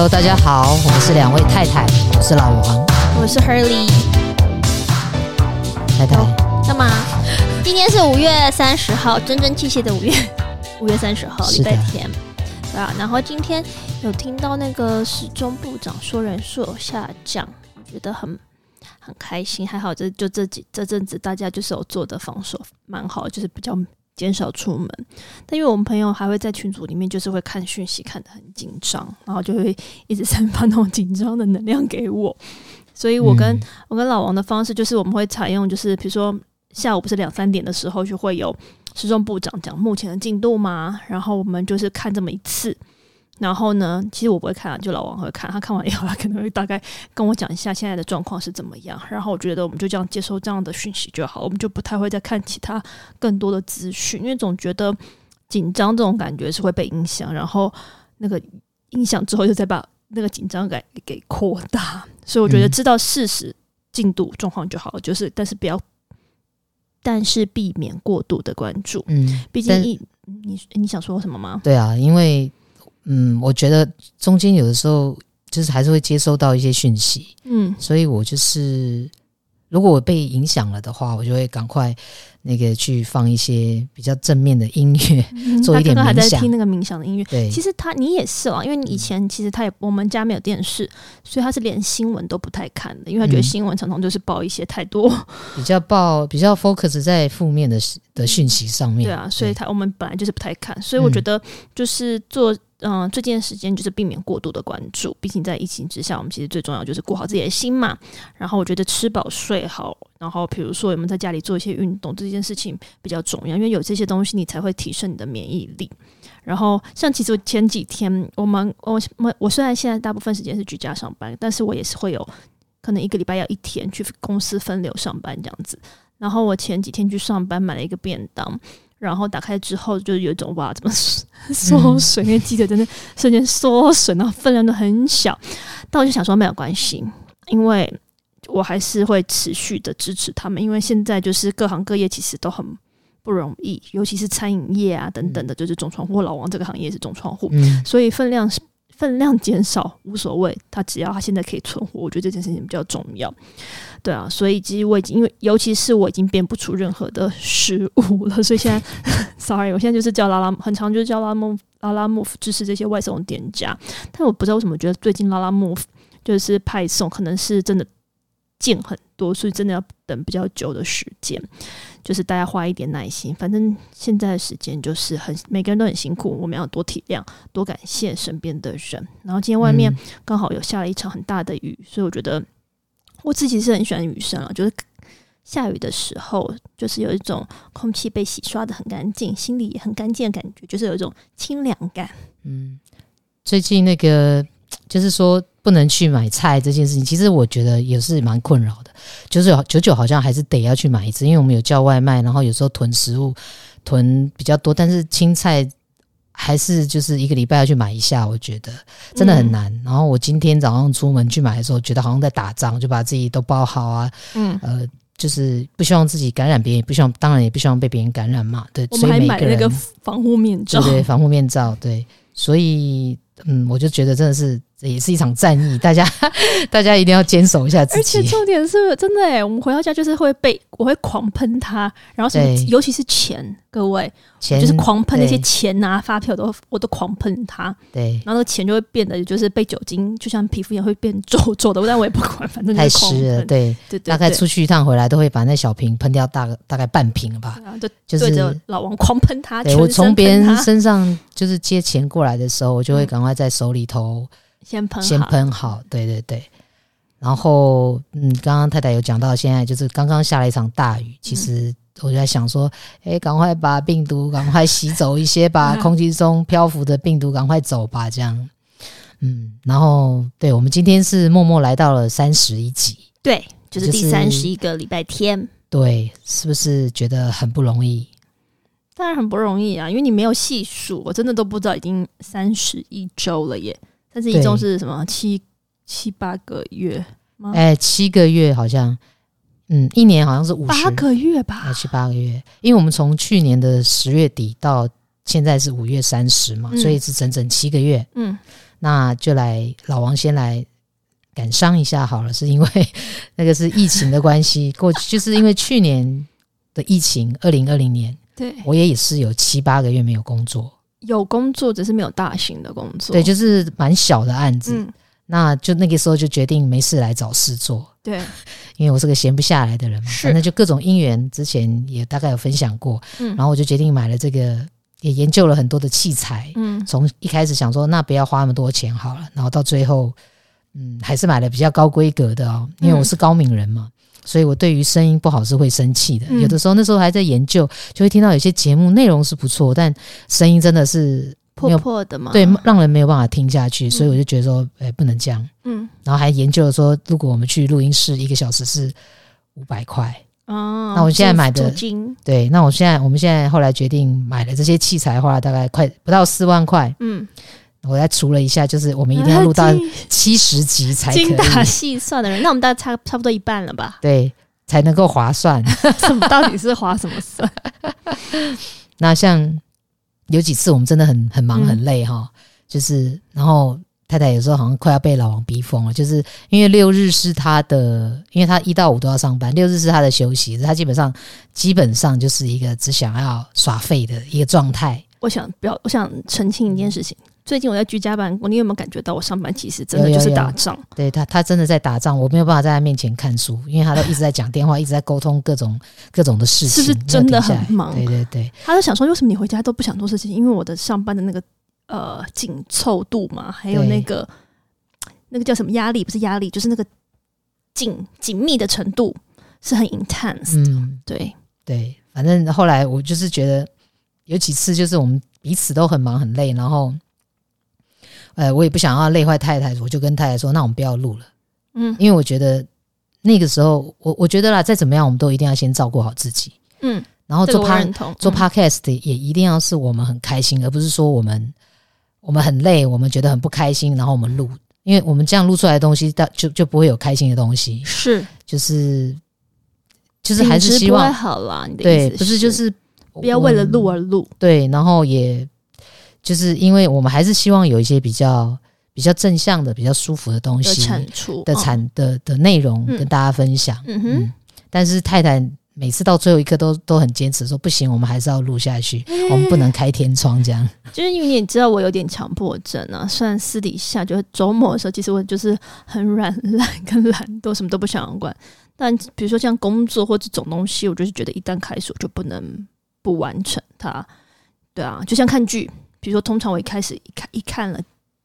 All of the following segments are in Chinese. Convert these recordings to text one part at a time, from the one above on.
Hello，大家好，我们是两位太太，我是老王，我是 Hurley。太太，干嘛？今天是五月三十号，真真切切的五月 五月三十号，礼拜天，对啊。然后今天有听到那个时钟部长说人数有下降，我觉得很很开心。还好这就这几这阵子大家就是有做的防守蛮好，就是比较。减少出门，但因为我们朋友还会在群组里面，就是会看讯息，看得很紧张，然后就会一直散发那种紧张的能量给我。所以我跟、嗯、我跟老王的方式就是，我们会采用就是，比如说下午不是两三点的时候，就会有时钟部长讲目前的进度嘛，然后我们就是看这么一次。然后呢，其实我不会看，就老王会看。他看完以后，他可能会大概跟我讲一下现在的状况是怎么样。然后我觉得我们就这样接收这样的讯息就好，我们就不太会再看其他更多的资讯，因为总觉得紧张这种感觉是会被影响，然后那个影响之后又再把那个紧张感给扩大。所以我觉得知道事实进度状况就好了，就是但是不要，但是避免过度的关注。嗯，毕竟一你你想说什么吗？对啊，因为。嗯，我觉得中间有的时候就是还是会接收到一些讯息，嗯，所以我就是如果我被影响了的话，我就会赶快那个去放一些比较正面的音乐，嗯、做一点冥想。他刚刚还在听那个冥想的音乐，对，其实他你也是啊，因为你以前其实他也我们家没有电视，所以他是连新闻都不太看的，因为他觉得新闻常常就是报一些太多，嗯、比较报比较 focus 在负面的的讯息上面，对啊，所以他我们本来就是不太看，所以我觉得就是做。嗯，这件时间就是避免过度的关注，毕竟在疫情之下，我们其实最重要就是顾好自己的心嘛。然后我觉得吃饱睡好，然后比如说我们在家里做一些运动，这件事情比较重要，因为有这些东西，你才会提升你的免疫力。然后像其实前几天，我们我我我虽然现在大部分时间是居家上班，但是我也是会有可能一个礼拜要一天去公司分流上班这样子。然后我前几天去上班买了一个便当。然后打开之后，就有一种哇，怎么缩 水？因为记者真的瞬间缩水，然后分量都很小。但我就想说没有关系，因为我还是会持续的支持他们，因为现在就是各行各业其实都很不容易，尤其是餐饮业啊等等的，就是重创户。老王这个行业是重创户，嗯、所以分量分量减少无所谓，他只要他现在可以存活，我觉得这件事情比较重要。对啊，所以其实我已经因为，尤其是我已经编不出任何的食物了，所以现在，sorry，我现在就是叫拉拉，很常就是叫拉拉拉拉 move 支持这些外送店家，但我不知道为什么觉得最近拉拉 move 就是派送可能是真的件很多，所以真的要等比较久的时间，就是大家花一点耐心，反正现在的时间就是很每个人都很辛苦，我们要多体谅，多感谢身边的人。然后今天外面刚好有下了一场很大的雨，所以我觉得。我自己是很喜欢雨声啊，就是下雨的时候，就是有一种空气被洗刷得很干净，心里也很干净的感觉，就是有一种清凉感。嗯，最近那个就是说不能去买菜这件事情，其实我觉得也是蛮困扰的。就是九九好像还是得要去买一次，因为我们有叫外卖，然后有时候囤食物囤比较多，但是青菜。还是就是一个礼拜要去买一下，我觉得真的很难。嗯、然后我今天早上出门去买的时候，觉得好像在打仗，就把自己都包好啊。嗯，呃，就是不希望自己感染别人，也不希望，当然也不希望被别人感染嘛。对，我们还买了那个防护面罩，对，对，防护面罩，对，所以。嗯，我就觉得真的是这也是一场战役，大家大家一定要坚守一下自己。而且重点是真的哎，我们回到家就是会被我会狂喷它，然后什尤其是钱，各位，钱就是狂喷那些钱啊、发票都我都狂喷它。对，然后那个钱就会变得就是被酒精，就像皮肤一样会变皱皱的，但我也不管，反正太湿了。对对对，大概出去一趟回来都会把那小瓶喷掉大大概半瓶了吧？对，就是对着老王狂喷他。对，我从别人身上就是接钱过来的时候，我就会赶快。在手里头先喷，先喷好，对对对。然后，嗯，刚刚太太有讲到，现在就是刚刚下了一场大雨。其实我就在想说，哎，赶快把病毒赶快洗走一些，吧空气中漂浮的病毒赶快走吧。这样，嗯。然后，对，我们今天是默默来到了三十一集，对，就是第三十一个礼拜天。对，是不是觉得很不容易？当然很不容易啊，因为你没有细数，我真的都不知道已经三十一周了耶。三十一周是什么？七七八个月吗？哎、欸，七个月好像，嗯，一年好像是五十八个月吧？七八个月，因为我们从去年的十月底到现在是五月三十嘛，嗯、所以是整整七个月。嗯，那就来老王先来感伤一下好了，是因为 那个是疫情的关系，过去就是因为去年的疫情，二零二零年，对我也也是有七八个月没有工作，有工作只是没有大型的工作，对，就是蛮小的案子。嗯。那就那个时候就决定没事来找事做，对，因为我是个闲不下来的人嘛，反正就各种因缘，之前也大概有分享过，嗯，然后我就决定买了这个，也研究了很多的器材，嗯，从一开始想说那不要花那么多钱好了，然后到最后，嗯，还是买了比较高规格的哦，因为我是高敏人嘛，所以我对于声音不好是会生气的，有的时候那时候还在研究，就会听到有些节目内容是不错，但声音真的是。破破的嘛，对，让人没有办法听下去，所以我就觉得说，哎、欸，不能这样。嗯，然后还研究了说，如果我们去录音室一个小时是五百块，哦，那我现在买的，对，那我现在我们现在后来决定买了这些器材，花了大概快不到四万块。嗯，我再除了一下，就是我们一定要录到七十集才。精打细算的人，那我们大概差差不多一半了吧？对，才能够划算。什么？到底是划什么算？那像。有几次我们真的很很忙很累哈，嗯、就是然后太太有时候好像快要被老王逼疯了，就是因为六日是他的，因为他一到五都要上班，六日是他的休息，他基本上基本上就是一个只想要耍废的一个状态。我想不要，我想澄清一件事情。最近我在居家办公，你有没有感觉到我上班其实真的就是打仗？有有有对他，他真的在打仗，我没有办法在他面前看书，因为他都一直在讲电话，一直在沟通各种各种的事情，是不是真的很忙？对对对，他就想说，为什么你回家都不想做事情？因为我的上班的那个呃紧凑度嘛，还有那个那个叫什么压力？不是压力，就是那个紧紧密的程度是很 intense 的。嗯，对对，反正后来我就是觉得有几次就是我们彼此都很忙很累，然后。呃，我也不想要累坏太太，我就跟太太说：“那我们不要录了。”嗯，因为我觉得那个时候，我我觉得啦，再怎么样，我们都一定要先照顾好自己。嗯，然后做嗯、做 Podcast 也一定要是我们很开心，而不是说我们我们很累，我们觉得很不开心，然后我们录，因为我们这样录出来的东西，就就不会有开心的东西。是，就是就是还是希望好啦，你的对，不是就是不要为了录而录。对，然后也。就是因为我们还是希望有一些比较比较正向的、比较舒服的东西的产出的产的的内容跟大家分享。嗯哼。但是太太每次到最后一刻都都很坚持说不行，我们还是要录下去，我们不能开天窗这样。就是因为你知道我有点强迫症啊，虽然私底下就周末的时候，其实我就是很软 烂跟懒惰，什么都不想管。但比如说像工作或这种东西，我就是觉得一旦开始，我就不能不完成它。对啊，就像看剧。比如说，通常我一开始一看一看了，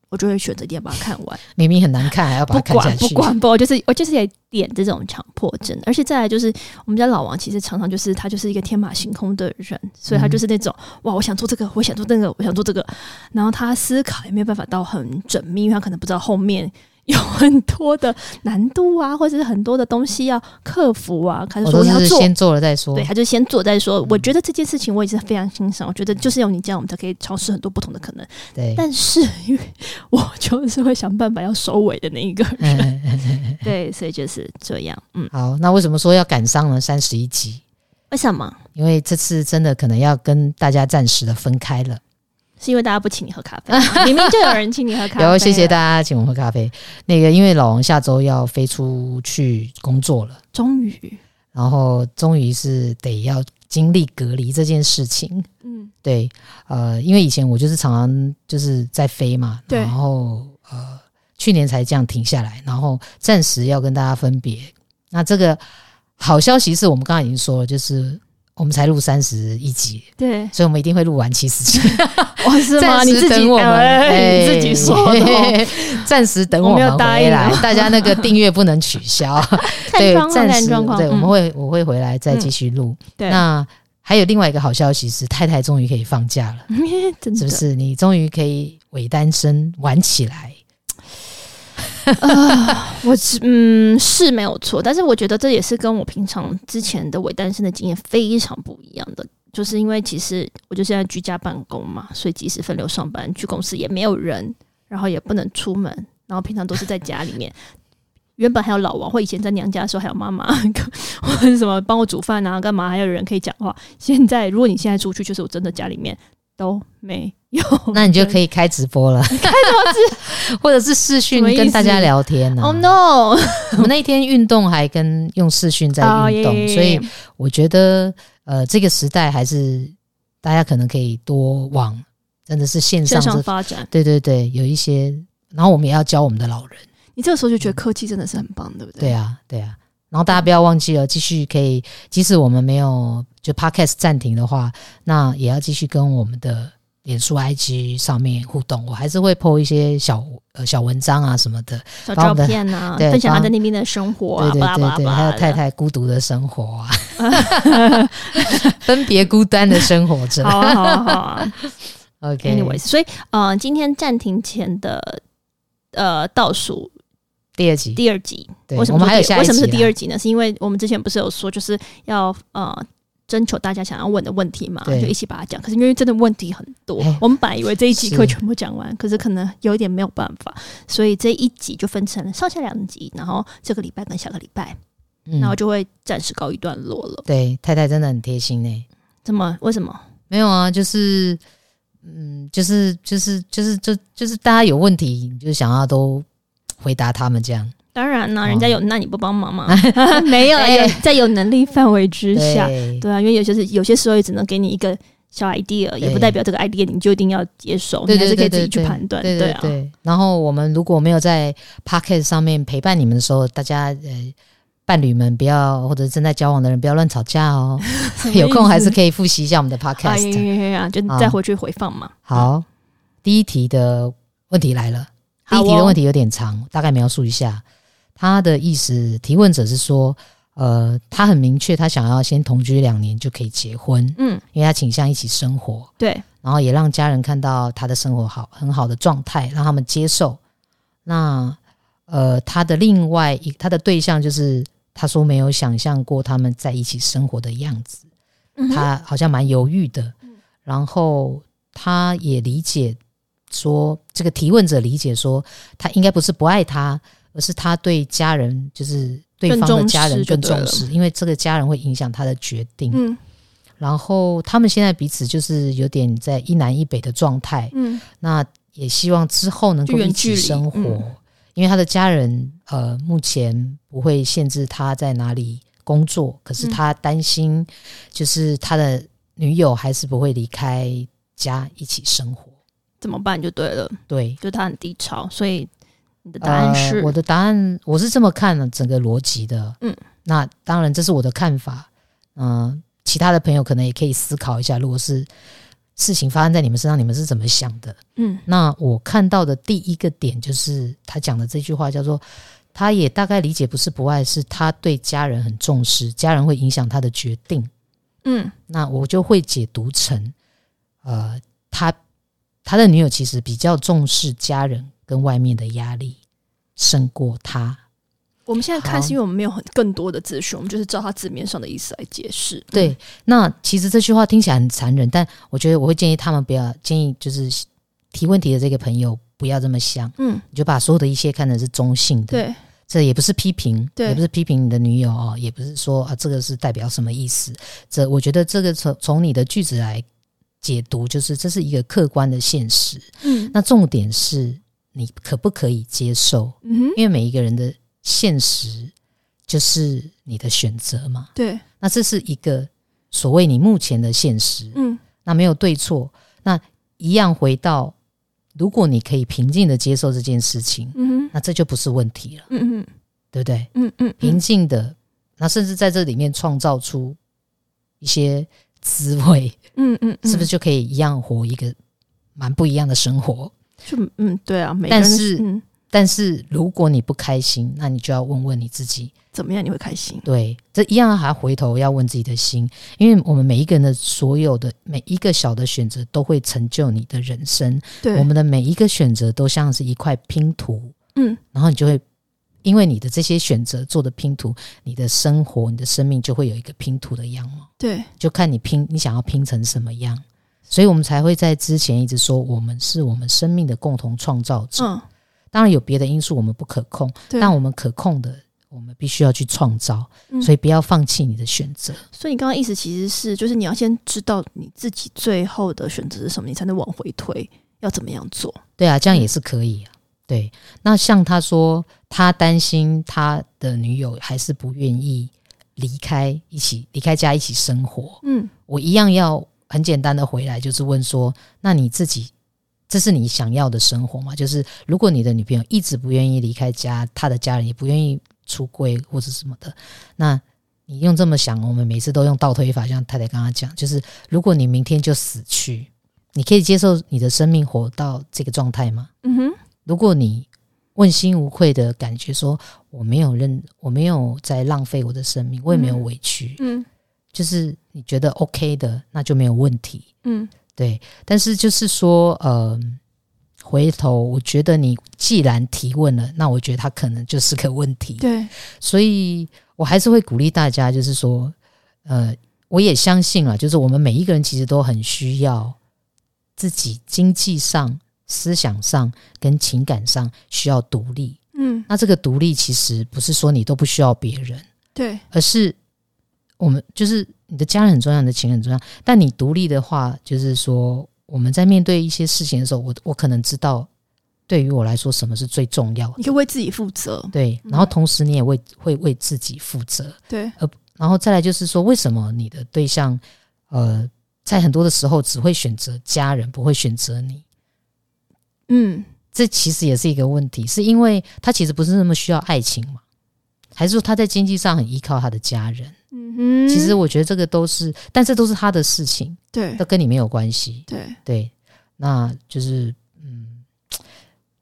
我就会选择一定要把它看完。明明很难看，还要把它看下去。不管不管不，就是我就是有点这种强迫症。而且再来就是，我们家老王其实常常就是他就是一个天马行空的人，所以他就是那种、嗯、哇，我想做这个，我想做那个，我想做这个，然后他思考也没有办法到很缜密，因为他可能不知道后面。有很多的难度啊，或者是很多的东西要克服啊。他就说要做，先做了再说。对，他就先做再说。我觉得这件事情我也是非常欣赏。我觉得就是有你这样，我们才可以尝试很多不同的可能。对，但是因为我就是会想办法要收尾的那一个人，对，所以就是这样。嗯，好，那为什么说要赶上了三十一集？为什么？因为这次真的可能要跟大家暂时的分开了。是因为大家不请你喝咖啡，明明就有人请你喝咖啡。有，谢谢大家请我喝咖啡。那个，因为老王下周要飞出去工作了，终于，然后终于是得要经历隔离这件事情。嗯，对，呃，因为以前我就是常常就是在飞嘛，对，然后呃，去年才这样停下来，然后暂时要跟大家分别。那这个好消息是我们刚刚已经说了，就是。我们才录三十一集，对，所以我们一定会录完七十集。哇，是吗？你自己，你自己说的，暂时等我们回来。大家那个订阅不能取消，对，暂时对，我们会我会回来再继续录。对，那还有另外一个好消息是，太太终于可以放假了，是不是？你终于可以伪单身玩起来。啊，我是嗯是没有错，但是我觉得这也是跟我平常之前的伪单身的经验非常不一样的，就是因为其实我就现在居家办公嘛，所以即使分流上班去公司也没有人，然后也不能出门，然后平常都是在家里面。原本还有老王，或以前在娘家的时候还有妈妈，或者什么帮我煮饭啊，干嘛还有人可以讲话。现在如果你现在出去，就是我真的家里面都没有。那你就可以开直播了，开什么直？或者是视讯跟大家聊天呢、oh, no！我们那一天运动还跟用视讯在运动，oh, yeah, yeah, yeah. 所以我觉得呃，这个时代还是大家可能可以多往真的是线上，线上发展。对对对，有一些，然后我们也要教我们的老人。你这个时候就觉得科技真的是很棒，对不对？对啊，对啊。然后大家不要忘记了，继续可以，即使我们没有就 Podcast 暂停的话，那也要继续跟我们的脸书、IG 上面互动。我还是会 po 一些小呃小文章啊什么的，小照片啊，分享他在那边的生活啊，对对对对，还有太太孤独的生活啊，分别孤单的生活着。好啊，好啊，好啊。OK，Anyways，所以呃，今天暂停前的呃倒数。第二集，第二集，对为什么我们还有下一集？为什么是第二集呢？是因为我们之前不是有说，就是要呃征求大家想要问的问题嘛，就一起把它讲。可是因为真的问题很多，欸、我们本来以为这一集可以全部讲完，是可是可能有一点没有办法，所以这一集就分成了上下两集，然后这个礼拜跟下个礼拜，嗯、然后就会暂时告一段落了。对，太太真的很贴心呢、欸。怎么？为什么？没有啊，就是嗯，就是就是就是就就是大家有问题，就想要都。回答他们这样，当然啦，人家有，那你不帮忙吗？没 有，在有能力范围之下，对。啊，因为有些是有些时候也只能给你一个小 idea，也不代表这个 idea 你就一定要接受，你还是可以自己去判断，对啊。然后我们如果没有在 Podcast 上面陪伴你们的时候，大家呃，伴侣们不要或者正在交往的人不要乱吵架哦，有空还是可以复习一下我们的 Podcast，就再回去回放嘛。好，第一题的问题来了。第一题的问题有点长，哦、大概描述一下。他的意思，提问者是说，呃，他很明确，他想要先同居两年就可以结婚，嗯，因为他倾向一起生活，对，然后也让家人看到他的生活好很好的状态，让他们接受。那呃，他的另外一他的对象就是他说没有想象过他们在一起生活的样子，嗯、他好像蛮犹豫的，然后他也理解。说这个提问者理解说，他应该不是不爱他，而是他对家人，就是对方的家人更重视，因为这个家人会影响他的决定。嗯，然后他们现在彼此就是有点在一南一北的状态。嗯，那也希望之后能够一起生活，嗯、因为他的家人呃目前不会限制他在哪里工作，可是他担心就是他的女友还是不会离开家一起生活。怎么办就对了，对，就他很低潮，所以你的答案是？呃、我的答案，我是这么看的，整个逻辑的。嗯，那当然这是我的看法，嗯、呃，其他的朋友可能也可以思考一下，如果是事情发生在你们身上，你们是怎么想的？嗯，那我看到的第一个点就是他讲的这句话叫做，他也大概理解不是不爱，是他对家人很重视，家人会影响他的决定。嗯，那我就会解读成，呃，他。他的女友其实比较重视家人跟外面的压力，胜过他。我们现在看是因为我们没有很更多的资讯，我们就是照他字面上的意思来解释。对，嗯、那其实这句话听起来很残忍，但我觉得我会建议他们不要建议，就是提问题的这个朋友不要这么想。嗯，你就把所有的一切看成是中性的。对，这也不是批评，对，也不是批评你的女友哦，也不是说啊这个是代表什么意思。这我觉得这个从从你的句子来。解读就是这是一个客观的现实，嗯，那重点是你可不可以接受？嗯，因为每一个人的现实就是你的选择嘛，对。那这是一个所谓你目前的现实，嗯，那没有对错，那一样回到，如果你可以平静的接受这件事情，嗯，那这就不是问题了，嗯嗯，对不对？嗯嗯，平静的，那甚至在这里面创造出一些。滋味，嗯嗯，是不是就可以一样活一个蛮不一样的生活？就嗯，对啊。但是，嗯、但是如果你不开心，那你就要问问你自己，怎么样你会开心？对，这一样还要回头要问自己的心，因为我们每一个人的所有的每一个小的选择，都会成就你的人生。对，我们的每一个选择都像是一块拼图，嗯，然后你就会。因为你的这些选择做的拼图，你的生活、你的生命就会有一个拼图的样貌。对，就看你拼，你想要拼成什么样。所以我们才会在之前一直说，我们是我们生命的共同创造者。嗯，当然有别的因素我们不可控，但我们可控的，我们必须要去创造，嗯、所以不要放弃你的选择。所以你刚刚意思其实是，就是你要先知道你自己最后的选择是什么，你才能往回推，要怎么样做？对啊，这样也是可以啊。嗯、对，那像他说，他担心他的女友还是不愿意离开，一起离开家一起生活。嗯，我一样要很简单的回来，就是问说，那你自己。这是你想要的生活吗？就是如果你的女朋友一直不愿意离开家，她的家人也不愿意出柜或者什么的，那你用这么想，我们每次都用倒推法，像太太刚刚讲，就是如果你明天就死去，你可以接受你的生命活到这个状态吗？嗯哼。如果你问心无愧的感觉说我没有认，我没有在浪费我的生命，我也没有委屈，嗯，就是你觉得 OK 的，那就没有问题，嗯。对，但是就是说，呃，回头我觉得你既然提问了，那我觉得他可能就是个问题。对，所以我还是会鼓励大家，就是说，呃，我也相信了，就是我们每一个人其实都很需要自己经济上、思想上跟情感上需要独立。嗯，那这个独立其实不是说你都不需要别人，对，而是我们就是。你的家人很重要，你的情很重要。但你独立的话，就是说我们在面对一些事情的时候，我我可能知道，对于我来说什么是最重要的。你可以为自己负责，对。然后同时你也为会为自己负责，对。呃，然后再来就是说，为什么你的对象，呃，在很多的时候只会选择家人，不会选择你？嗯，这其实也是一个问题，是因为他其实不是那么需要爱情嘛？还是说他在经济上很依靠他的家人？嗯，其实我觉得这个都是，但这都是他的事情，对，都跟你没有关系，对。对，那就是嗯，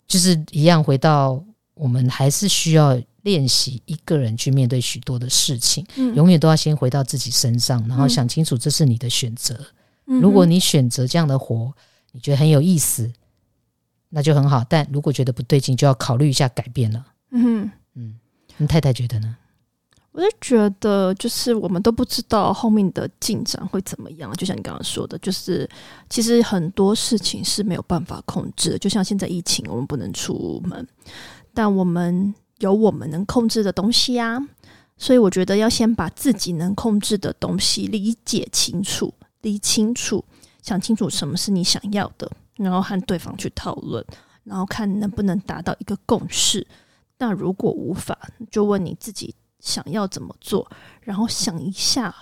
就是一样，回到我们还是需要练习一个人去面对许多的事情，嗯，永远都要先回到自己身上，然后想清楚这是你的选择。嗯，如果你选择这样的活，你觉得很有意思，那就很好。但如果觉得不对劲，就要考虑一下改变了。嗯嗯，你太太觉得呢？我就觉得，就是我们都不知道后面的进展会怎么样。就像你刚刚说的，就是其实很多事情是没有办法控制的。就像现在疫情，我们不能出门，但我们有我们能控制的东西啊。所以我觉得要先把自己能控制的东西理解清楚、理清楚、想清楚什么是你想要的，然后和对方去讨论，然后看能不能达到一个共识。那如果无法，就问你自己。想要怎么做，然后想一下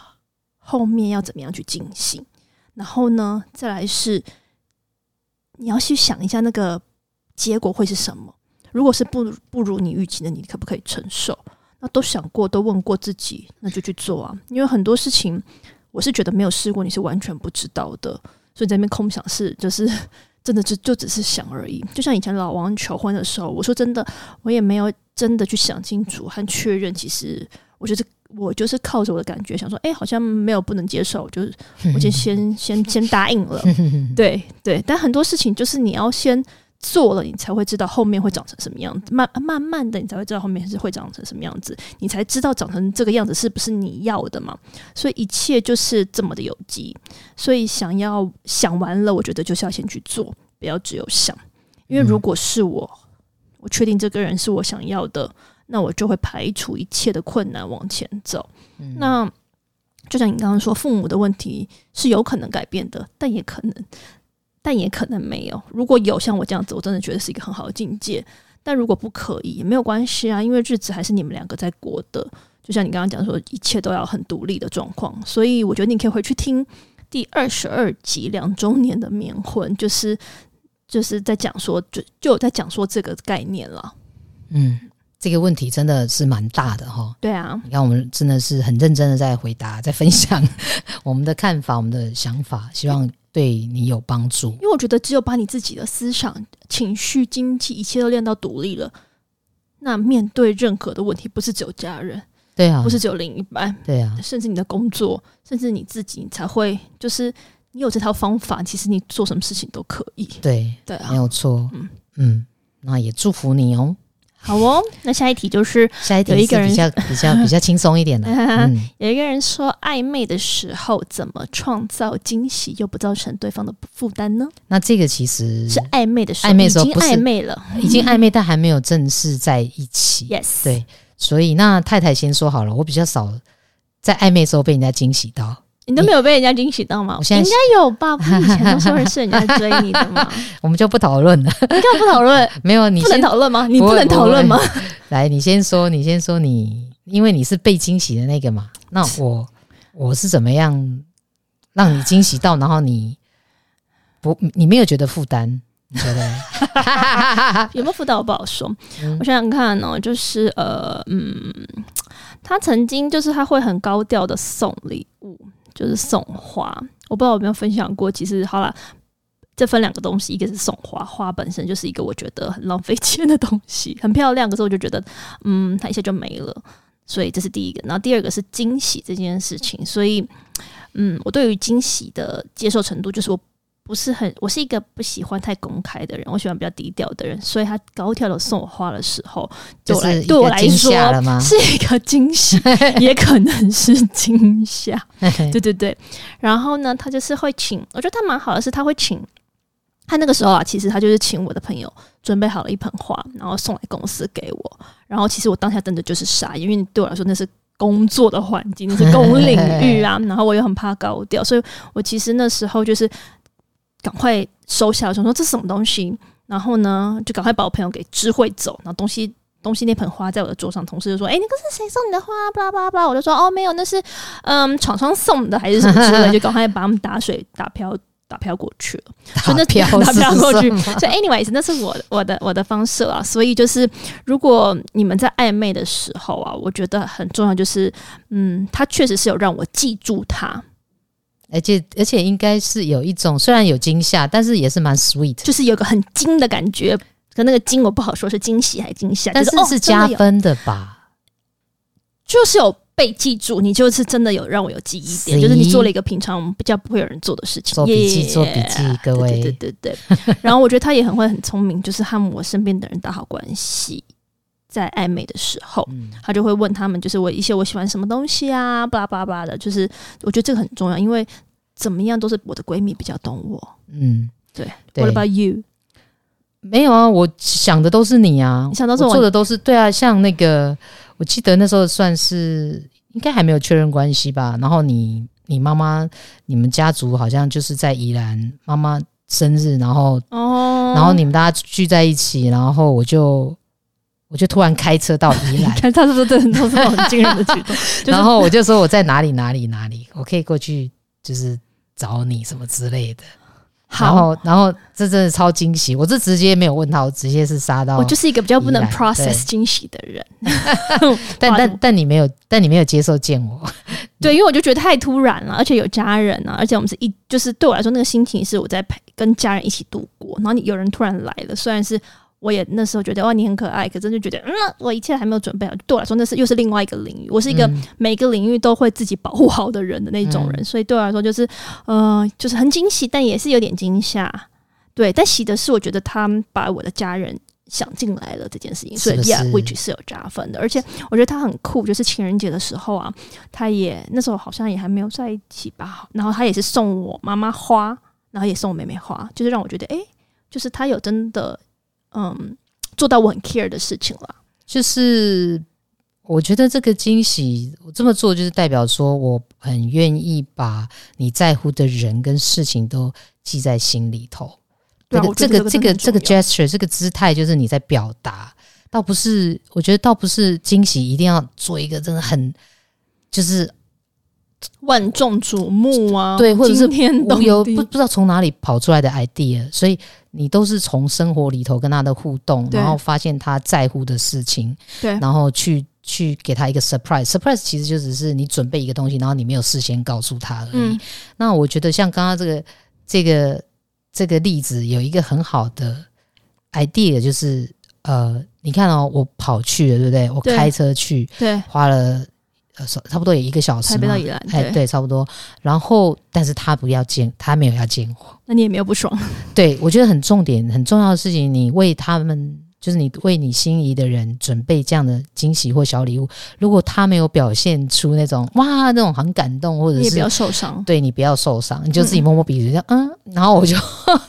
后面要怎么样去进行，然后呢，再来是你要去想一下那个结果会是什么。如果是不不如你预期的，你可不可以承受？那都想过，都问过自己，那就去做啊。因为很多事情，我是觉得没有试过，你是完全不知道的。所以在那边空想是就是。真的就就只是想而已，就像以前老王求婚的时候，我说真的，我也没有真的去想清楚和确认。其实，我觉得我就是靠着我的感觉，想说，哎、欸，好像没有不能接受，就是 我就先先先答应了。对对，但很多事情就是你要先。做了，你才会知道后面会长成什么样子。慢慢慢的，你才会知道后面是会长成什么样子。你才知道长成这个样子是不是你要的嘛？所以一切就是这么的有机。所以想要想完了，我觉得就是要先去做，不要只有想。因为如果是我，我确定这个人是我想要的，那我就会排除一切的困难往前走。嗯、那就像你刚刚说，父母的问题是有可能改变的，但也可能。但也可能没有。如果有像我这样子，我真的觉得是一个很好的境界。但如果不可以，也没有关系啊，因为日子还是你们两个在过的。就像你刚刚讲说，一切都要很独立的状况。所以我觉得你可以回去听第二十二集两周年的冥婚，就是就是在讲说，就就有在讲说这个概念了。嗯，这个问题真的是蛮大的哈。对啊，你看我们真的是很认真的在回答，在分享 我们的看法，我们的想法，希望。对你有帮助，因为我觉得只有把你自己的思想、情绪、经济一切都练到独立了，那面对任何的问题，不是只有家人，对啊，不是只有另一半，对啊，甚至你的工作，甚至你自己，你才会就是你有这套方法，其实你做什么事情都可以。对对啊，没有错。嗯嗯，那也祝福你哦。好哦，那下一题就是下一题有一个人比较比较 比较轻松一点的。嗯、有一个人说，暧昧的时候怎么创造惊喜又不造成对方的负担呢？那这个其实是暧昧的时候，暧昧的时候已经暧昧了，已经暧昧，但还没有正式在一起。Yes，对，所以那太太先说好了，我比较少在暧昧的时候被人家惊喜到。你都没有被人家惊喜到吗？我现在应该有吧？以前都说是人家追你的吗？我们就不讨论了。你干嘛不讨论？没有，你不能讨论吗？你不能讨论吗？来，你先说，你先说你，你因为你是被惊喜的那个嘛。那我 我是怎么样让你惊喜到？然后你不，你没有觉得负担？你觉得 有没有负担？我不好说。嗯、我想想看哦，就是呃，嗯，他曾经就是他会很高调的送礼物。就是送花，我不知道有没有分享过。其实好了，这分两个东西，一个是送花，花本身就是一个我觉得很浪费 钱的东西，很漂亮，可是我就觉得，嗯，它一下就没了，所以这是第一个。然后第二个是惊喜这件事情，所以，嗯，我对于惊喜的接受程度，就是我。不是很，我是一个不喜欢太公开的人，我喜欢比较低调的人，所以他高调的送我花的时候，对我来对我来说是一个惊喜，也可能是惊吓。对对对，然后呢，他就是会请，我觉得他蛮好的，是他会请。他那个时候啊，其实他就是请我的朋友准备好了一盆花，然后送来公司给我。然后其实我当下真的就是傻，因为对我来说那是工作的环境，那是公领域啊。然后我又很怕高调，所以我其实那时候就是。赶快收下，我想说这是什么东西，然后呢，就赶快把我朋友给知会走。然后东西东西那盆花在我的桌上，同事就说：“哎、欸，那个是谁送你的花？”巴拉巴拉巴拉，我就说：“哦，没有，那是嗯，厂商送的还是什么之类。”就赶快把他们打水打漂打漂过去了，打漂 打漂过去。所以，anyways，那是我我的我的方式啊。所以就是，如果你们在暧昧的时候啊，我觉得很重要，就是嗯，他确实是有让我记住他。而且而且应该是有一种，虽然有惊吓，但是也是蛮 sweet，就是有个很惊的感觉。可那个惊我不好说，是惊喜还是惊吓？但是是加分的吧？就是有被记住，你就是真的有让我有记忆点，就是你做了一个平常比较不会有人做的事情。做笔记，做笔记，各位，对对对对。然后我觉得他也很会很聪明，就是和我身边的人打好关系，在暧昧的时候，他就会问他们，就是我一些我喜欢什么东西啊，巴拉巴拉的。就是我觉得这个很重要，因为怎么样都是我的闺蜜比较懂我。嗯，对。对 What about you？没有啊，我想的都是你啊，你想到是我，我做的都是对啊。像那个，我记得那时候算是应该还没有确认关系吧。然后你你妈妈你们家族好像就是在宜兰，妈妈生日，然后哦，然后你们大家聚在一起，然后我就。我就突然开车到宜兰，看 他是不是对很多这种很惊人的举动？然后我就说我在哪里哪里哪里，我可以过去就是找你什么之类的。然后，然后这真的超惊喜，我这直接没有问他，我直接是杀到。我就是一个比较不能 process 惊喜的人，但但但你没有，但你没有接受见我，对，因为我就觉得太突然了，而且有家人啊，而且我们是一，就是对我来说那个心情是我在陪跟家人一起度过，然后你有人突然来了，虽然是。我也那时候觉得哇，你很可爱，可真就觉得嗯，我一切还没有准备好。对我来说，那是又是另外一个领域。我是一个每个领域都会自己保护好的人的那种人，嗯、所以对我来说就是呃，就是很惊喜，但也是有点惊吓。对，但喜的是我觉得他把我的家人想进来了这件事情，所以 yeah，which 是有加分的。而且我觉得他很酷，就是情人节的时候啊，他也那时候好像也还没有在一起吧，然后他也是送我妈妈花，然后也送我妹妹花，就是让我觉得哎、欸，就是他有真的。嗯，做到我很 care 的事情了。就是我觉得这个惊喜，我这么做就是代表说我很愿意把你在乎的人跟事情都记在心里头。这个这个这个这个 gesture 这个姿态，就是你在表达，倒不是我觉得倒不是惊喜一定要做一个真的很就是万众瞩目啊，对，或者是无有不不知道从哪里跑出来的 idea，所以。你都是从生活里头跟他的互动，然后发现他在乎的事情，对，然后去去给他一个 surprise。surprise 其实就只是你准备一个东西，然后你没有事先告诉他而已。嗯，那我觉得像刚刚这个这个这个例子，有一个很好的 idea，就是呃，你看哦，我跑去了，对不对？我开车去，对，花了。呃，差不多也一个小时嘛，哎，对，差不多。然后，但是他不要见，他没有要见我，那你也没有不爽。对，我觉得很重点、很重要的事情，你为他们，就是你为你心仪的人准备这样的惊喜或小礼物，如果他没有表现出那种哇，那种很感动，或者是你也不要受伤，对你不要受伤，你就自己摸摸鼻子，嗯，嗯。然后我就，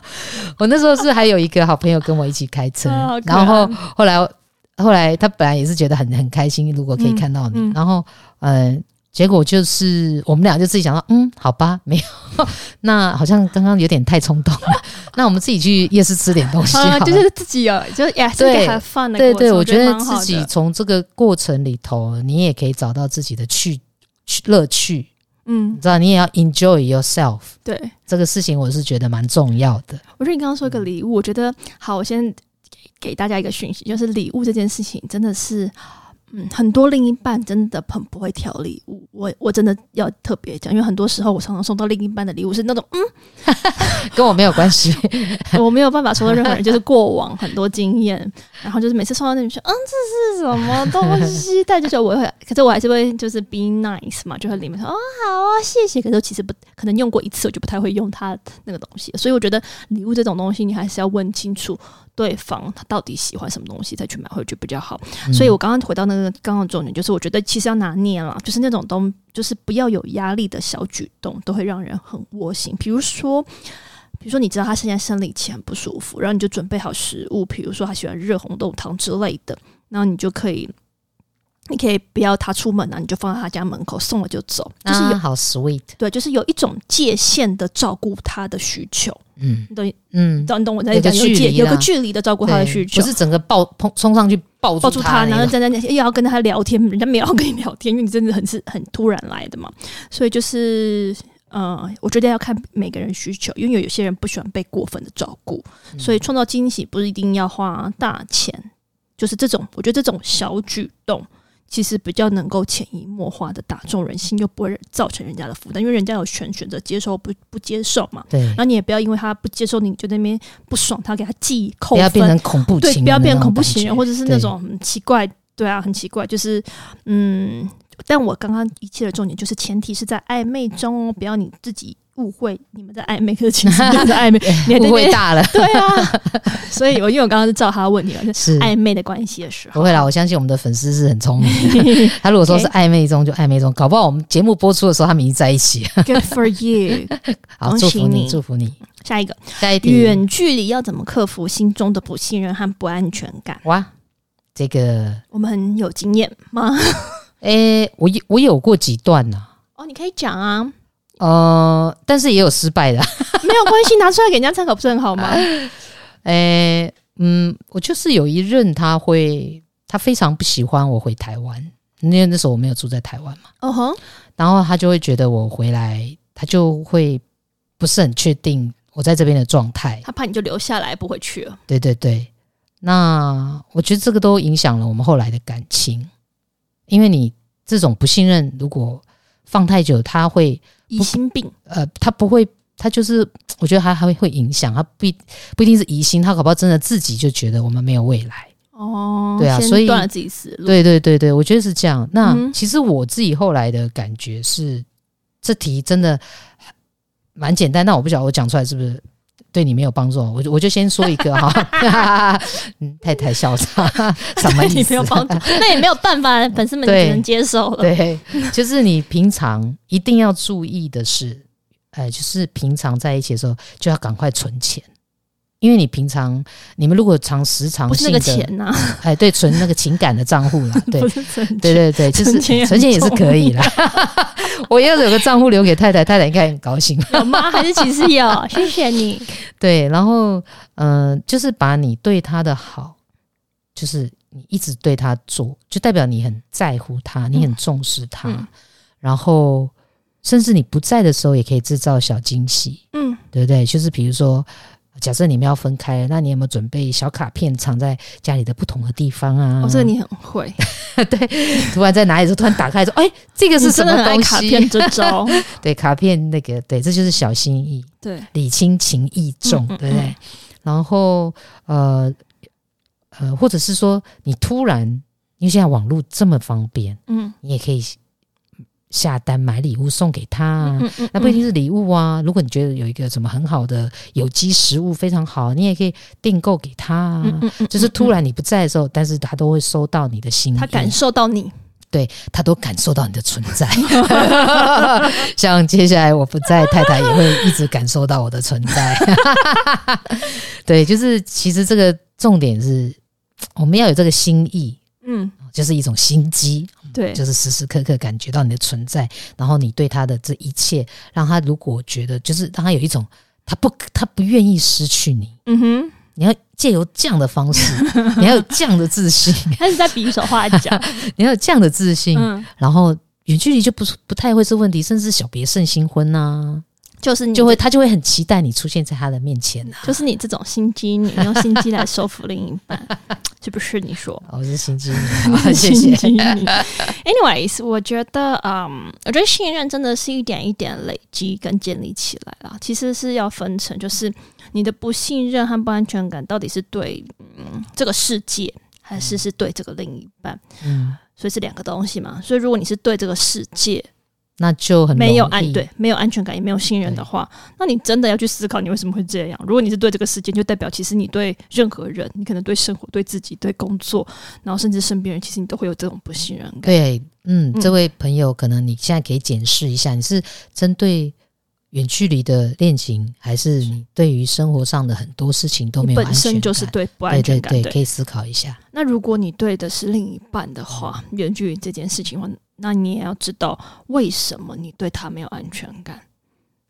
我那时候是还有一个好朋友跟我一起开车，然后后来。后来他本来也是觉得很很开心，如果可以看到你，嗯嗯、然后嗯。呃结果就是我们俩就自己想到，嗯，好吧，没有，那好像刚刚有点太冲动了。那我们自己去夜市吃点东西好了，就是自己有，就是呀，对，很 fun 的。对对，我觉得自己从这个过程里头，你也可以找到自己的趣乐趣。嗯，你知道，你也要 enjoy yourself。对，这个事情我是觉得蛮重要的。我觉得你刚刚说一个礼物，我觉得好，我先给给大家一个讯息，就是礼物这件事情真的是。嗯，很多另一半真的很不会挑礼物，我我真的要特别讲，因为很多时候我常常收到另一半的礼物是那种，嗯，跟我没有关系，我没有办法收到任何人，就是过往很多经验，然后就是每次收到那里说，嗯，这是什么东西？但就是我会，可是我还是会就是 be nice 嘛，就会里面说，哦，好啊，谢谢。可是其实不可能用过一次，我就不太会用它那个东西，所以我觉得礼物这种东西，你还是要问清楚。对方他到底喜欢什么东西再去买会觉得比较好，嗯、所以我刚刚回到那个刚刚重点，就是我觉得其实要拿捏了，就是那种东，就是不要有压力的小举动，都会让人很窝心。比如说，比如说你知道他现在生理期很不舒服，然后你就准备好食物，比如说他喜欢热红豆汤之类的，然后你就可以。你可以不要他出门啊，你就放在他家门口，送了就走，就是有、啊、好 sweet，对，就是有一种界限的照顾他的需求，嗯，对，嗯，懂你懂我在讲有界有个距离的照顾他的需求，不是整个抱碰冲上去抱抱住他，然后在那又要跟他聊天，人家没有要跟你聊天，因为你真的很是很突然来的嘛，所以就是呃，我觉得要看每个人需求，因为有有些人不喜欢被过分的照顾，嗯、所以创造惊喜不是一定要花大钱，就是这种，我觉得这种小举动。其实比较能够潜移默化的打中人心，又不会造成人家的负担，因为人家有权选择接受不不接受嘛。对。然后你也不要因为他不接受你，你就在那边不爽，他给他记扣分，不要变成恐怖，对，不要变成恐怖情人，或者是那种很奇怪，对，对啊，很奇怪，就是嗯。但我刚刚一切的重点就是，前提是在暧昧中哦，不要你自己。误会，你们在暧昧，可是其实你们在暧昧，误会大了。对啊，所以我因为我刚刚是照他问你了，是暧昧的关系的时候。不会啦，我相信我们的粉丝是很聪明的。他如果说是暧昧中，就暧昧中，搞不好我们节目播出的时候，他们已经在一起。Good for you，好，祝福你，祝福你。下一个，下一题，远距离要怎么克服心中的不信任和不安全感？哇，这个我们很有经验吗？诶，我有我有过几段呢。哦，你可以讲啊。呃，但是也有失败的，没有关系，拿出来给人家参考不是很好吗？诶，嗯，我就是有一任他会，他非常不喜欢我回台湾，因为那时候我没有住在台湾嘛。哦吼，然后他就会觉得我回来，他就会不是很确定我在这边的状态，他怕你就留下来不回去了。对对对，那我觉得这个都影响了我们后来的感情，因为你这种不信任，如果放太久，他会。疑心病，呃，他不会，他就是，我觉得他还会会影响，他不不一定是疑心，他搞不好真的自己就觉得我们没有未来哦，对啊，所以断了自己思路，对对对对，我觉得是这样。那、嗯、其实我自己后来的感觉是，这题真的蛮简单，但我不晓得我讲出来是不是。对你没有帮助，我就我就先说一个哈，嗯，太太嚣张，什么意思？你没有帮助，那也没有办法，粉丝们只能接受了。对，就是你平常一定要注意的是，呃，就是平常在一起的时候就要赶快存钱。因为你平常你们如果常时常性的不是那个钱呐、啊，哎，对，存那个情感的账户啦，对，对对对，就是存钱也是可以啦。我要是有个账户留给太太，太太应该很高兴。有吗？还是其实有？谢谢你。对，然后嗯、呃，就是把你对他的好，就是你一直对他做，就代表你很在乎他，你很重视他。嗯、然后，甚至你不在的时候，也可以制造小惊喜。嗯，对不对？就是比如说。假设你们要分开，那你有没有准备小卡片藏在家里的不同的地方啊？我、哦、这个你很会，对。突然在哪里的时候，突然打开说：“哎、欸，这个是什么东西？”卡片这招，对，卡片那个，对，这就是小心翼翼，对，礼轻情意重，嗯嗯嗯对不对？然后呃呃，或者是说，你突然，因为现在网络这么方便，嗯，你也可以。下单买礼物送给他，啊，嗯嗯嗯，那不一定是礼物啊。如果你觉得有一个什么很好的有机食物非常好，你也可以订购给他，就是突然你不在的时候，但是他都会收到你的心意，他感受到你，对，他都感受到你的存在。像接下来我不在，太太也会一直感受到我的存在。对，就是其实这个重点是，我们要有这个心意，嗯，就是一种心机，对，就是时时刻刻感觉到你的存在，然后你对他的这一切，让他如果觉得就是让他有一种他不他不愿意失去你，嗯哼，你要借由这样的方式，你要有这样的自信，他是在比手画脚，你要有这样的自信，嗯，然后远距离就不不太会是问题，甚至小别胜新婚呐、啊。就是你就会，他就会很期待你出现在他的面前、啊、就是你这种心机女，用心机来收服另一半，是不是？你说我是心机女，心机女。Anyways，我觉得，嗯，我觉得信任真的是一点一点累积跟建立起来了。其实是要分成，就是你的不信任和不安全感到底是对嗯这个世界，还是是对这个另一半？嗯，所以是两个东西嘛。所以如果你是对这个世界。那就很没有安对，没有安全感，也没有信任的话，那你真的要去思考，你为什么会这样？如果你是对这个世界，就代表其实你对任何人，你可能对生活、对自己、对工作，然后甚至身边人，其实你都会有这种不信任感。对，嗯，这位朋友，可能你现在可以检视一下，你是针对远距离的恋情，还是你对于生活上的很多事情都没有安全感？本身就是对不安全感，对对对，可以思考一下。那如果你对的是另一半的话，远距离这件事情的话。那你也要知道为什么你对他没有安全感，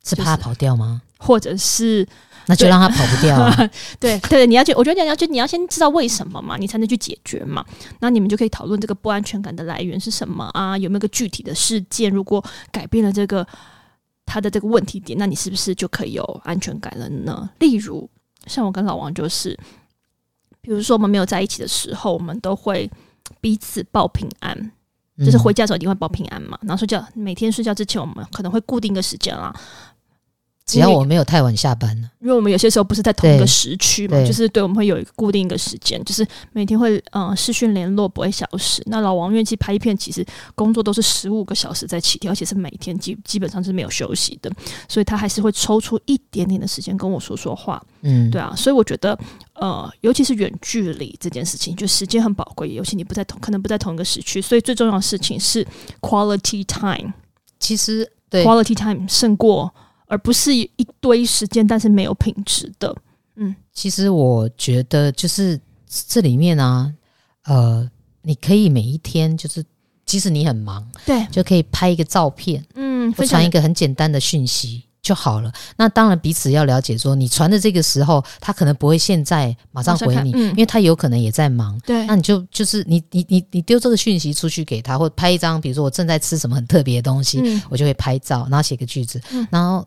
是怕他跑掉吗？或者是那就让他跑不掉对 对，你要去，我觉得你要去，你要先知道为什么嘛，你才能去解决嘛。那你们就可以讨论这个不安全感的来源是什么啊？有没有个具体的事件？如果改变了这个他的这个问题点，那你是不是就可以有安全感了呢？例如，像我跟老王就是，比如说我们没有在一起的时候，我们都会彼此报平安。就是回家的时候一定会报平安嘛，然后睡觉每天睡觉之前，我们可能会固定一个时间啦。只要我没有太晚下班呢，因为我们有些时候不是在同一个时区嘛，就是对，我们会有一个固定一个时间，就是每天会嗯视讯联络，不会消失。那老王愿意拍片，其实工作都是十五个小时在起跳，而且是每天基基本上是没有休息的，所以他还是会抽出一点点的时间跟我说说话。嗯，对啊，所以我觉得呃，尤其是远距离这件事情，就时间很宝贵，尤其你不在同可能不在同一个时区，所以最重要的事情是 quality time。其实对 quality time 胜过。而不是一堆时间，但是没有品质的。嗯，其实我觉得就是这里面啊，呃，你可以每一天就是，即使你很忙，对，就可以拍一个照片，嗯，或传一个很简单的讯息就好了。那当然彼此要了解，说你传的这个时候，他可能不会现在马上回你，嗯，因为他有可能也在忙。对，那你就就是你你你你丢这个讯息出去给他，或拍一张，比如说我正在吃什么很特别的东西，嗯，我就会拍照，然后写个句子，嗯，然后。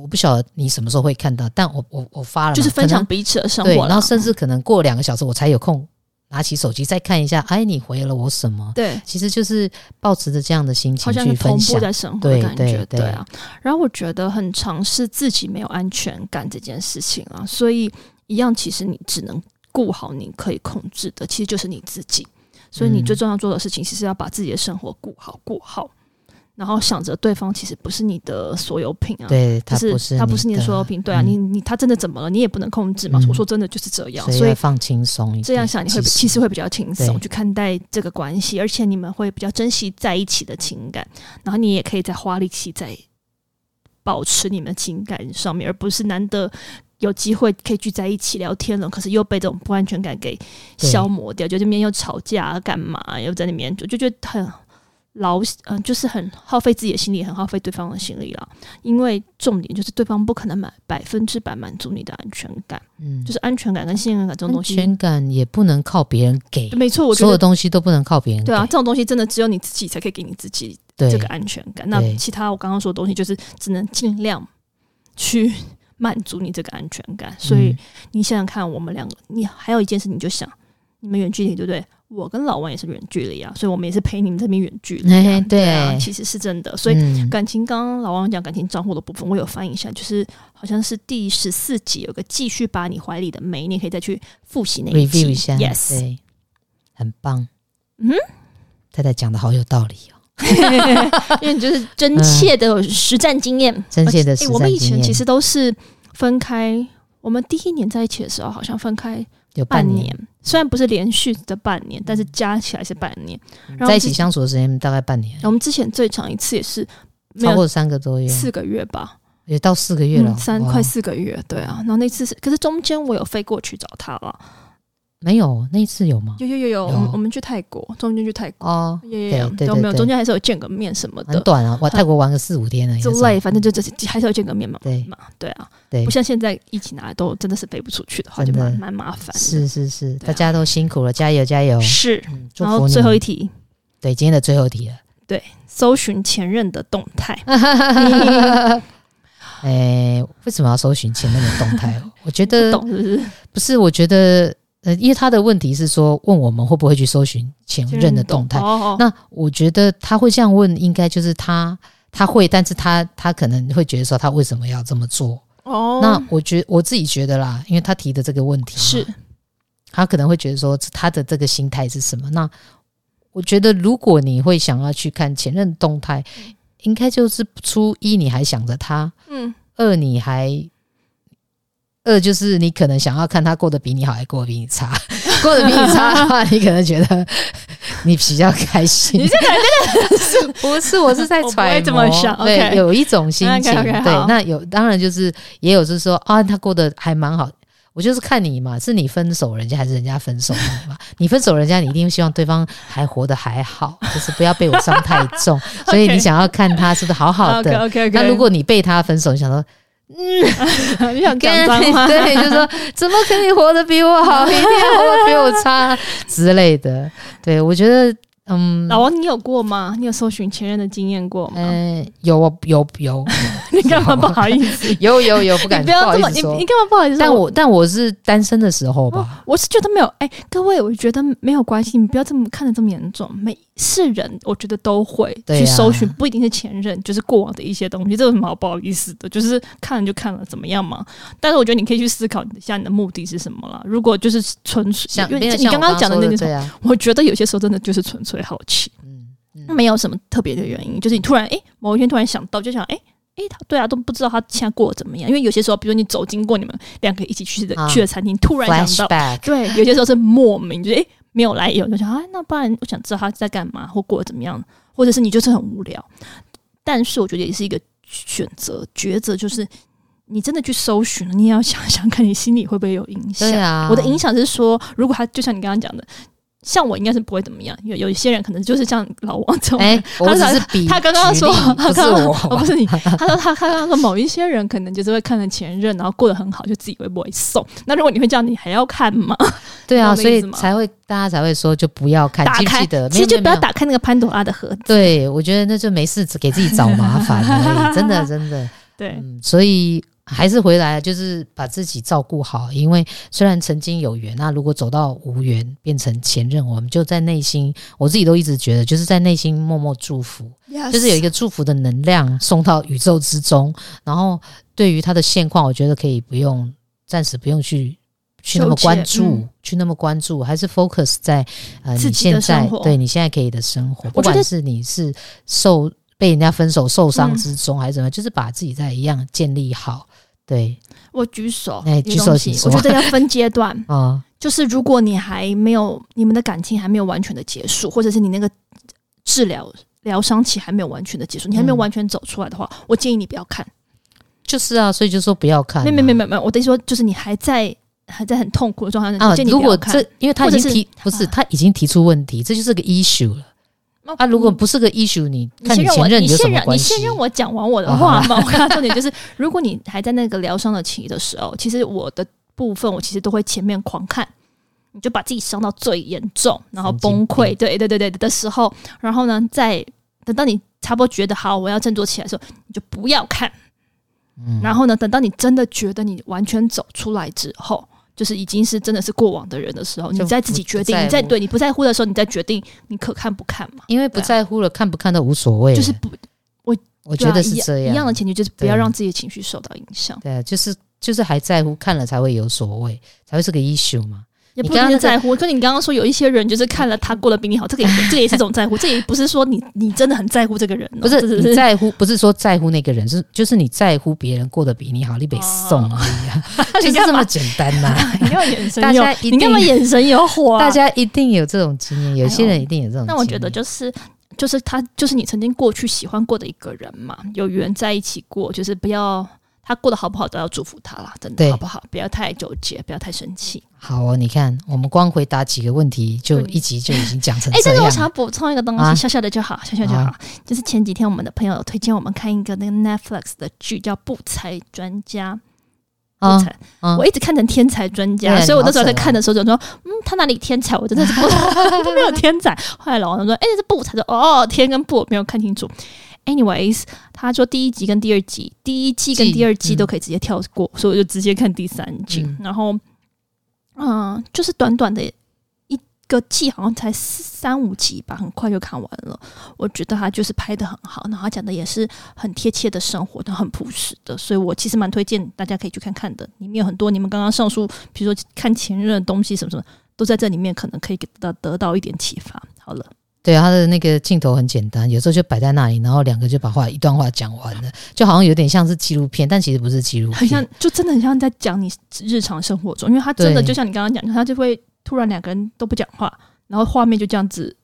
我不晓得你什么时候会看到，但我我我发了，就是分享彼此的生活，对，然后甚至可能过两个小时我才有空拿起手机再看一下，哎，你回了我什么？对，其实就是保持着这样的心情去分享，同步在生活的感觉，对对对，对啊。然后我觉得很尝试自己没有安全感这件事情啊，所以一样，其实你只能顾好你可以控制的，其实就是你自己。所以你最重要做的事情，其实要把自己的生活顾好，顾好。然后想着对方其实不是你的所有品啊，对，他不是他不是你的所有品，对啊，嗯、你你他真的怎么了？你也不能控制嘛。嗯、我说真的就是这样，所以，放轻松一点，这样想你会其实会比较轻松去看待这个关系，而且你们会比较珍惜在一起的情感，然后你也可以再花力气在保持你们情感上面，而不是难得有机会可以聚在一起聊天了，可是又被这种不安全感给消磨掉，就这边又吵架干嘛，又在那边就就觉得很。劳嗯，就是很耗费自己的心力，很耗费对方的心力了。因为重点就是对方不可能满百分之百满足你的安全感，嗯，就是安全感跟信任感这种东西，安全感也不能靠别人给，没错，我觉得所有东西都不能靠别人给。对啊，这种东西真的只有你自己才可以给你自己这个安全感。那其他我刚刚说的东西，就是只能尽量去满足你这个安全感。所以你想想看，我们两个，你还有一件事，你就想你们远距离，对不对？我跟老王也是远距离啊，所以我们也是陪你们这边远距离、啊欸。对啊，其实是真的。所以感情，刚刚老王讲感情账户的部分，我有翻译一下，就是好像是第十四集有个继续把你怀里的美，你可以再去复习那一集 review 一下。Yes，对，很棒。嗯，太太讲的好有道理哦，因为你就是真切的实战经验，真切的实战经验、欸。我们以前其实都是分开，我们第一年在一起的时候，好像分开。有半年，虽然不是连续的半年，但是加起来是半年。然后在一起相处的时间大概半年。我们之前最长一次也是超过三个多月，四个月吧，也到四个月了，嗯、三快四个月。对啊，然后那次是，可是中间我有飞过去找他了。没有，那一次有吗？有有有有，我们我们去泰国，中间去泰国哦，有有有，都没有，中间还是有见个面什么的。很短啊，我泰国玩个四五天而已。就累，反正就这还是要见个面嘛。对嘛，对啊，对，不像现在疫情来都真的是飞不出去的话，就蛮蛮麻烦。是是是，大家都辛苦了，加油加油。是，然后最后一题，对，今天的最后一题了。对，搜寻前任的动态。哎，为什么要搜寻前任的动态？我觉得？不是，我觉得。呃，因为他的问题是说，问我们会不会去搜寻前任的动态。哦哦，那我觉得他会这样问，应该就是他他会，但是他他可能会觉得说，他为什么要这么做？哦，那我觉我自己觉得啦，因为他提的这个问题是，他可能会觉得说，他的这个心态是什么？那我觉得，如果你会想要去看前任动态，应该就是初一你还想着他，嗯，二你还。二就是你可能想要看他过得比你好，还过得比你差。过得比你差的话，你可能觉得你比较开心。你这个真的 是不是？我是在揣摩，对，有一种心情。对，那有当然就是也有是说啊，他过得还蛮好。我就是看你嘛，是你分手人家还是人家分手你嘛？你分手人家，你一定希望对方还活得还好，就是不要被我伤太重。所以你想要看他是不是好好的。那如果你被他分手，你想说。嗯，你想讲脏话？对，就说怎么可以活得比我好，一定要活得比我差之类的。对，我觉得。嗯，老王，你有过吗？你有搜寻前任的经验过吗？嗯，有有有。你干嘛不好意思？有有有，不敢。不要这么，你你干嘛不好意思？但我但我是单身的时候吧。我是觉得没有，哎，各位，我觉得没有关系，你不要这么看得这么严重。每是人，我觉得都会去搜寻，不一定是前任，就是过往的一些东西。这有什么好不好意思的？就是看了就看了，怎么样嘛？但是我觉得你可以去思考一下你的目的是什么了。如果就是纯粹，因为你刚刚讲的那个，我觉得有些时候真的就是纯粹。最好奇，嗯，嗯，没有什么特别的原因，就是你突然哎、欸，某一天突然想到，就想哎哎，他、对啊，都不知道他现在过得怎么样。因为有些时候，比如你走经过你们两个一起去的、啊、去的餐厅，突然想到对，有些时候是莫名，就是哎、欸、没有来由，就想啊，那不然我想知道他在干嘛或过得怎么样，或者是你就是很无聊。但是我觉得也是一个选择抉择，就是你真的去搜寻，你也要想想看你心里会不会有影响。我的影响是说，如果他就像你刚刚讲的。像我应该是不会怎么样，有有一些人可能就是像老王这种。哎、欸，我只是比他刚刚说，他刚刚我不是你，他说他他刚刚说某一些人可能就是会看着前任，然后过得很好，就自己会不会送。那如果你会这样，你还要看吗？对啊，所以才会大家才会说就不要看，打开的，其实就不要打开那个潘多拉的盒子。对，我觉得那就没事，只给自己找麻烦真的 真的。对、嗯，所以。还是回来，就是把自己照顾好。因为虽然曾经有缘，那如果走到无缘，变成前任，我们就在内心，我自己都一直觉得，就是在内心默默祝福，Yes. 就是有一个祝福的能量送到宇宙之中。然后对于他的现况，我觉得可以不用，暂时不用去去那么关注，嗯、去那么关注，还是 focus 在呃你现在对你现在可以的生活，不管是你是受被人家分手受伤之中，还是怎么就是把自己在一样建立好。对，我举手，哎，举手。我觉得要分阶段啊，就是如果你还没有你们的感情还没有完全的结束，或者是你那个治疗疗伤期还没有完全的结束，你还没有完全走出来的话，我建议你不要看。就是啊，所以就说不要看。没没没没没，我的意思说就是你还在还在很痛苦的状态下，啊，如果这因为他已经提不是他已经提出问题，这就是个 issue 了。啊，如果不是个 issue，你看你前任你有什么关系？你先让我讲完我的话嘛。我跟他重点就是，如果你还在那个疗伤的期的时候，其实我的部分我其实都会前面狂看，你就把自己伤到最严重，然后崩溃，对对对对的时候，然后呢，再等到你差不多觉得好，我要振作起来的时候，你就不要看。嗯，然后呢，等到你真的觉得你完全走出来之后。就是已经是真的是过往的人的时候，你再自己决定，你在对你不在乎的时候，你再决定你可看不看嘛？因为不在乎了，看不看都无所谓。就是不，我我觉得是这样。一样的前提就是不要让自己的情绪受到影响。对啊，就是就是还在乎，看了才会有所谓，才会是个 issue 嘛。也不一定在乎，可你刚刚说有一些人就是看了他过得比你好，这个也 这也是种在乎，这也不是说你你真的很在乎这个人，不是你在乎，不是说在乎那个人，是就是你在乎别人过得比你好，你得送而已啊，就是这么简单呐。你眼神？大家你干嘛眼神 有火？大家一定有这种经验，有些人一定有这种。那我觉得就是就是他就是你曾经过去喜欢过的一个人嘛，有缘在一起过，就是不要。他过得好不好都要祝福他啦，真的好不好？不要太纠结，不要太生气。好哦，你看我们光回答几个问题，就一集就已经讲成这样。哎，但是我想要补充一个东西，啊、小小的就好，小小就好。啊、就是前几天我们的朋友推荐我们看一个那个 Netflix 的剧，叫《不才专家》。啊、我一直看成天才专家，啊、所以我那时候在看的时候就说：“嗯，他哪里天才？我真的是 没有天才。”后来老王说：“哎、欸，这不才的哦，天跟不没有看清楚。”Anyways，他说第一集跟第二集，第一季跟第二季都可以直接跳过，嗯、所以我就直接看第三季。嗯、然后，嗯，就是短短的一。个季好像才三五集吧，很快就看完了。我觉得他就是拍的很好，然后他讲的也是很贴切的生活，都很朴实的，所以我其实蛮推荐大家可以去看看的。里面有很多你们刚刚上述，比如说看前任的东西什么什么，都在这里面，可能可以给到得到一点启发。好了，对啊，他的那个镜头很简单，有时候就摆在那里，然后两个就把话一段话讲完了，就好像有点像是纪录片，但其实不是纪录片，很像，就真的很像在讲你日常生活中，因为他真的就像你刚刚讲的，他就会。突然两个人都不讲话，然后画面就这样子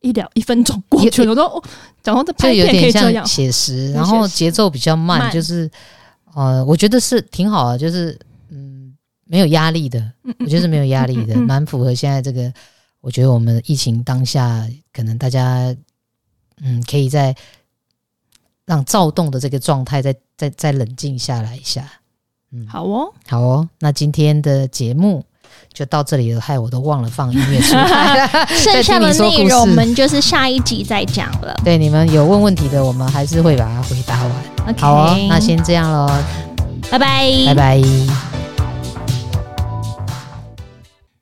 一两一分钟过去了，我都讲到这拍片可以这样写实，然后节奏比较慢，就是呃，我觉得是挺好的，就是嗯，没有压力的，我觉得是没有压力的，蛮符合现在这个。我觉得我们疫情当下，可能大家嗯，可以在让躁动的这个状态再再再冷静下来一下。嗯，好哦，好哦，那今天的节目。就到这里了，害我都忘了放音乐出来。剩下的内容我们就是下一集再讲了。对，你们有问问题的，我们还是会把它回答完。好哦，那先这样喽，拜拜，拜拜。